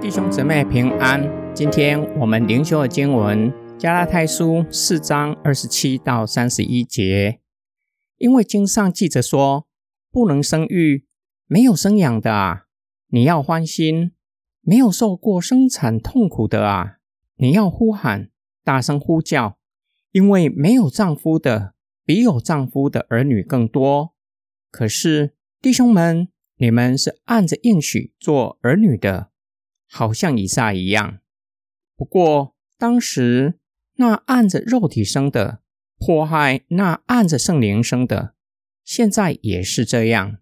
弟兄姊妹平安，今天我们灵修的经文加拉太书四章二十七到三十一节。因为经上记着说，不能生育，没有生养的啊，你要欢心；没有受过生产痛苦的啊，你要呼喊，大声呼叫。因为没有丈夫的，比有丈夫的儿女更多。可是弟兄们，你们是按着应许做儿女的，好像以撒一样。不过当时那按着肉体生的。迫害那按着圣灵生的，现在也是这样。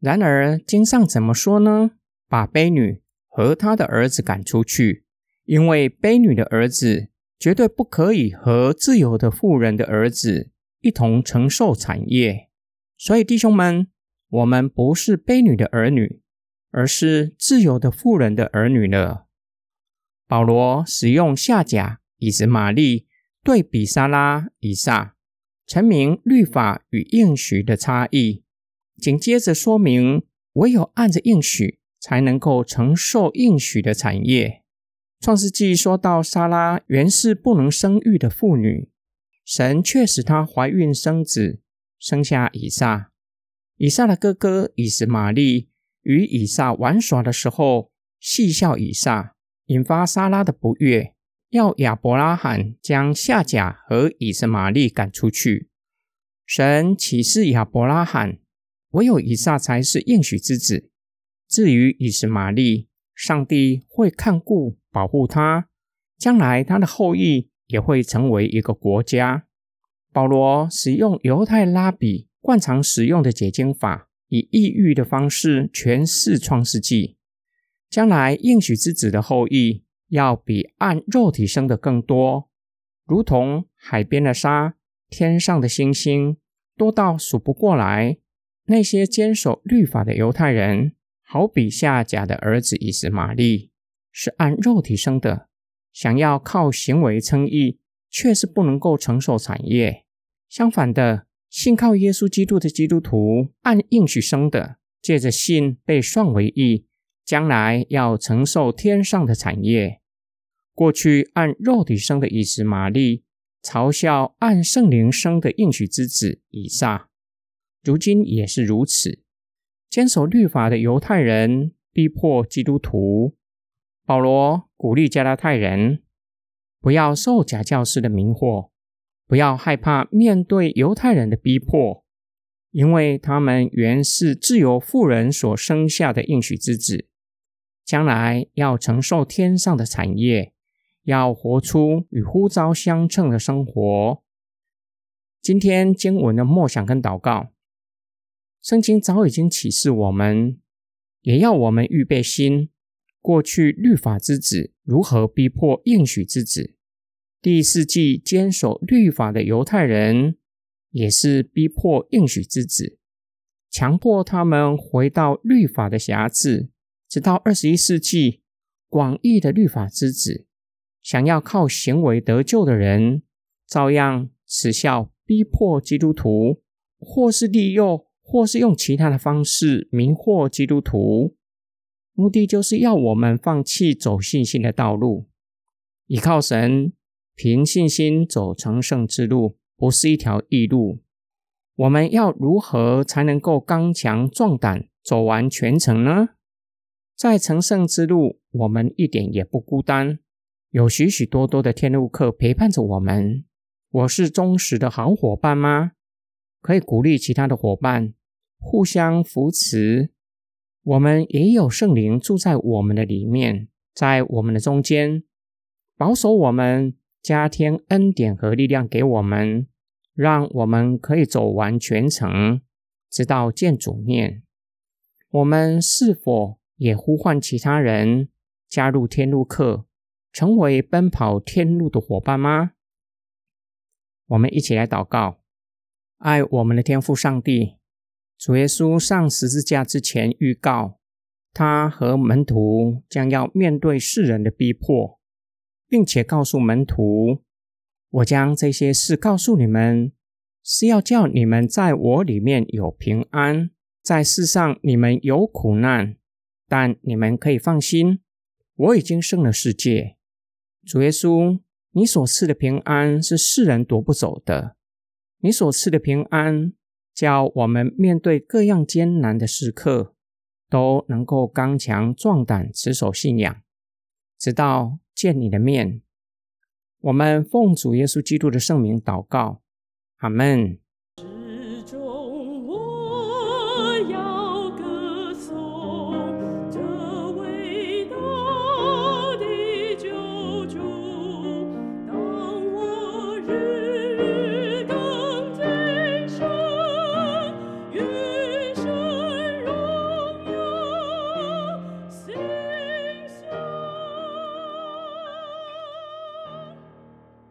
然而经上怎么说呢？把卑女和她的儿子赶出去，因为卑女的儿子绝对不可以和自由的妇人的儿子一同承受产业。所以弟兄们，我们不是卑女的儿女，而是自由的妇人的儿女了。保罗使用下甲以及玛丽。对比沙拉、以撒，阐明律法与应许的差异。紧接着说明，唯有按着应许，才能够承受应许的产业。创世纪说到，沙拉原是不能生育的妇女，神却使她怀孕生子，生下以撒。以撒的哥哥以实玛利与以撒玩耍的时候，戏笑以撒，引发沙拉的不悦。要亚伯拉罕将夏甲和以实玛利赶出去。神启示亚伯拉罕，唯有以撒才是应许之子。至于以实玛利，上帝会看顾保护他，将来他的后裔也会成为一个国家。保罗使用犹太拉比惯常使用的解经法，以异喻的方式诠释创世纪，将来应许之子的后裔。要比按肉体生的更多，如同海边的沙、天上的星星，多到数不过来。那些坚守律法的犹太人，好比夏甲的儿子以实玛利，是按肉体生的，想要靠行为称义，却是不能够承受产业。相反的，信靠耶稣基督的基督徒，按应许生的，借着信被算为义。将来要承受天上的产业。过去按肉体生的以实玛利，嘲笑按圣灵生的应许之子以撒，如今也是如此。坚守律法的犹太人逼迫基督徒，保罗鼓励加拉太人不要受假教师的迷惑，不要害怕面对犹太人的逼迫。因为他们原是自由富人所生下的应许之子。将来要承受天上的产业，要活出与呼召相称的生活。今天经文的默想跟祷告，圣经早已经启示我们，也要我们预备心。过去律法之子如何逼迫应许之子？第四季坚守律法的犹太人，也是逼迫应许之子，强迫他们回到律法的辖制。直到二十一世纪，广义的律法之子想要靠行为得救的人，照样耻笑、逼迫基督徒，或是利诱，或是用其他的方式迷惑基督徒，目的就是要我们放弃走信心的道路，依靠神，凭信心走成圣之路，不是一条易路。我们要如何才能够刚强壮胆，走完全程呢？在成圣之路，我们一点也不孤单，有许许多多的天路客陪伴着我们。我是忠实的好伙伴吗？可以鼓励其他的伙伴，互相扶持。我们也有圣灵住在我们的里面，在我们的中间，保守我们，加添恩典和力量给我们，让我们可以走完全程，直到见主面。我们是否？也呼唤其他人加入天路客，成为奔跑天路的伙伴吗？我们一起来祷告：爱我们的天父上帝，主耶稣上十字架之前预告，他和门徒将要面对世人的逼迫，并且告诉门徒：“我将这些事告诉你们，是要叫你们在我里面有平安，在世上你们有苦难，但你们可以放心，我已经胜了世界。主耶稣，你所赐的平安是世人夺不走的。你所赐的平安，叫我们面对各样艰难的时刻，都能够刚强壮胆，持守信仰，直到见你的面。我们奉主耶稣基督的圣名祷告。阿门。